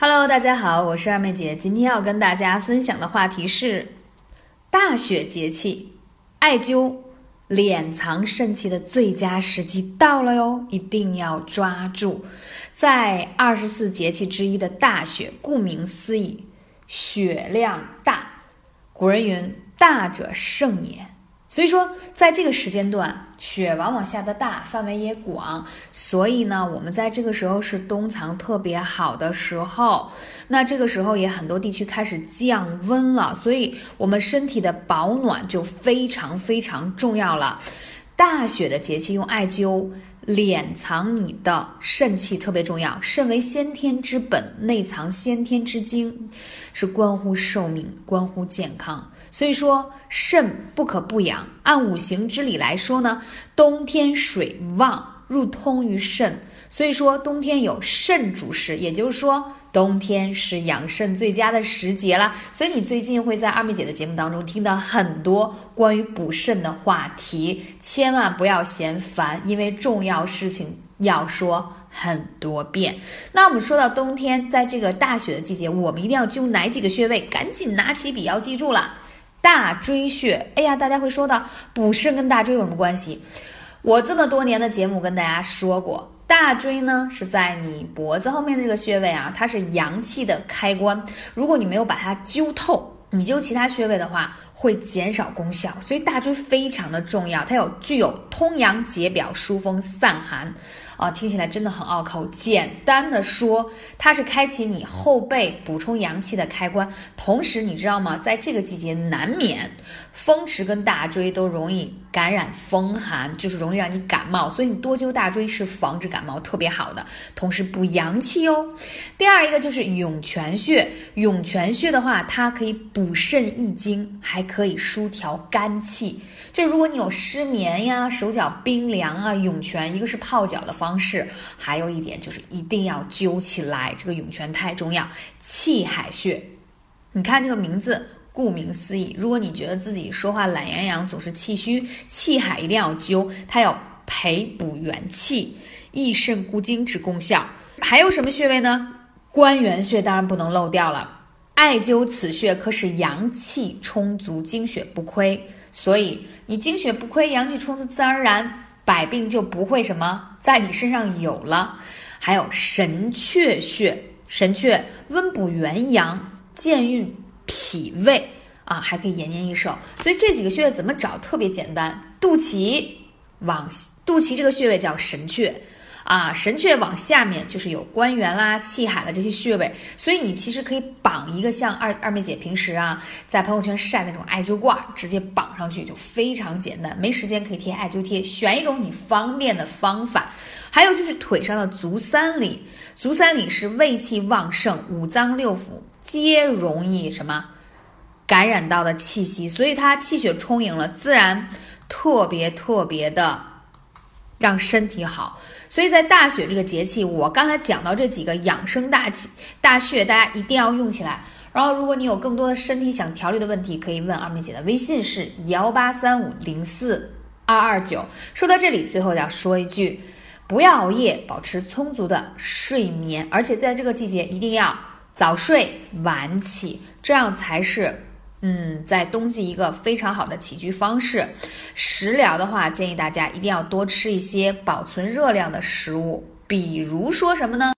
Hello，大家好，我是二妹姐。今天要跟大家分享的话题是大雪节气，艾灸敛藏肾气的最佳时机到了哟，一定要抓住。在二十四节气之一的大雪，顾名思义，雪量大。古人云：“大者盛也。”所以说，在这个时间段，雪往往下得大，范围也广，所以呢，我们在这个时候是冬藏特别好的时候。那这个时候也很多地区开始降温了，所以我们身体的保暖就非常非常重要了。大雪的节气用艾灸敛藏你的肾气特别重要，肾为先天之本，内藏先天之精，是关乎寿命，关乎健康。所以说，肾不可不养。按五行之理来说呢，冬天水旺，入通于肾，所以说冬天有肾主食，也就是说，冬天是养肾最佳的时节了。所以你最近会在二妹姐的节目当中听到很多关于补肾的话题，千万不要嫌烦，因为重要事情要说很多遍。那我们说到冬天，在这个大雪的季节，我们一定要灸哪几个穴位？赶紧拿起笔要记住了。大椎穴，哎呀，大家会说到补肾跟大椎有什么关系？我这么多年的节目跟大家说过，大椎呢是在你脖子后面的这个穴位啊，它是阳气的开关。如果你没有把它灸透，你灸其他穴位的话，会减少功效。所以大椎非常的重要，它有具有通阳解表、疏风散寒。啊，听起来真的很拗口。简单的说，它是开启你后背补充阳气的开关。同时，你知道吗？在这个季节，难免风池跟大椎都容易感染风寒，就是容易让你感冒。所以，你多灸大椎是防止感冒特别好的，同时补阳气哦。第二一个就是涌泉穴，涌泉穴的话，它可以补肾益精，还可以疏调肝气。就如果你有失眠呀、手脚冰凉啊，涌泉一个是泡脚的方方式，还有一点就是一定要灸起来，这个涌泉太重要。气海穴，你看这个名字，顾名思义，如果你觉得自己说话懒洋洋，总是气虚，气海一定要灸，它有培补元气、益肾固精之功效。还有什么穴位呢？关元穴当然不能漏掉了。艾灸此穴可使阳气充足，精血不亏。所以你精血不亏，阳气充足，自然而然百病就不会什么在你身上有了。还有神阙穴，神阙温补元阳，健运脾胃啊，还可以延年益寿。所以这几个穴位怎么找？特别简单，肚脐往肚脐这个穴位叫神阙。啊，神阙往下面就是有关元啦、气海的这些穴位，所以你其实可以绑一个像二二妹姐平时啊在朋友圈晒那种艾灸挂，直接绑上去就非常简单。没时间可以贴艾灸贴，选一种你方便的方法。还有就是腿上的足三里，足三里是胃气旺盛，五脏六腑皆容易什么感染到的气息，所以它气血充盈了，自然特别特别的。让身体好，所以在大雪这个节气，我刚才讲到这几个养生大气大穴，大家一定要用起来。然后，如果你有更多的身体想调理的问题，可以问二妹姐的微信是幺八三五零四二二九。说到这里，最后要说一句，不要熬夜，保持充足的睡眠，而且在这个季节一定要早睡晚起，这样才是。嗯，在冬季一个非常好的起居方式，食疗的话，建议大家一定要多吃一些保存热量的食物，比如说什么呢？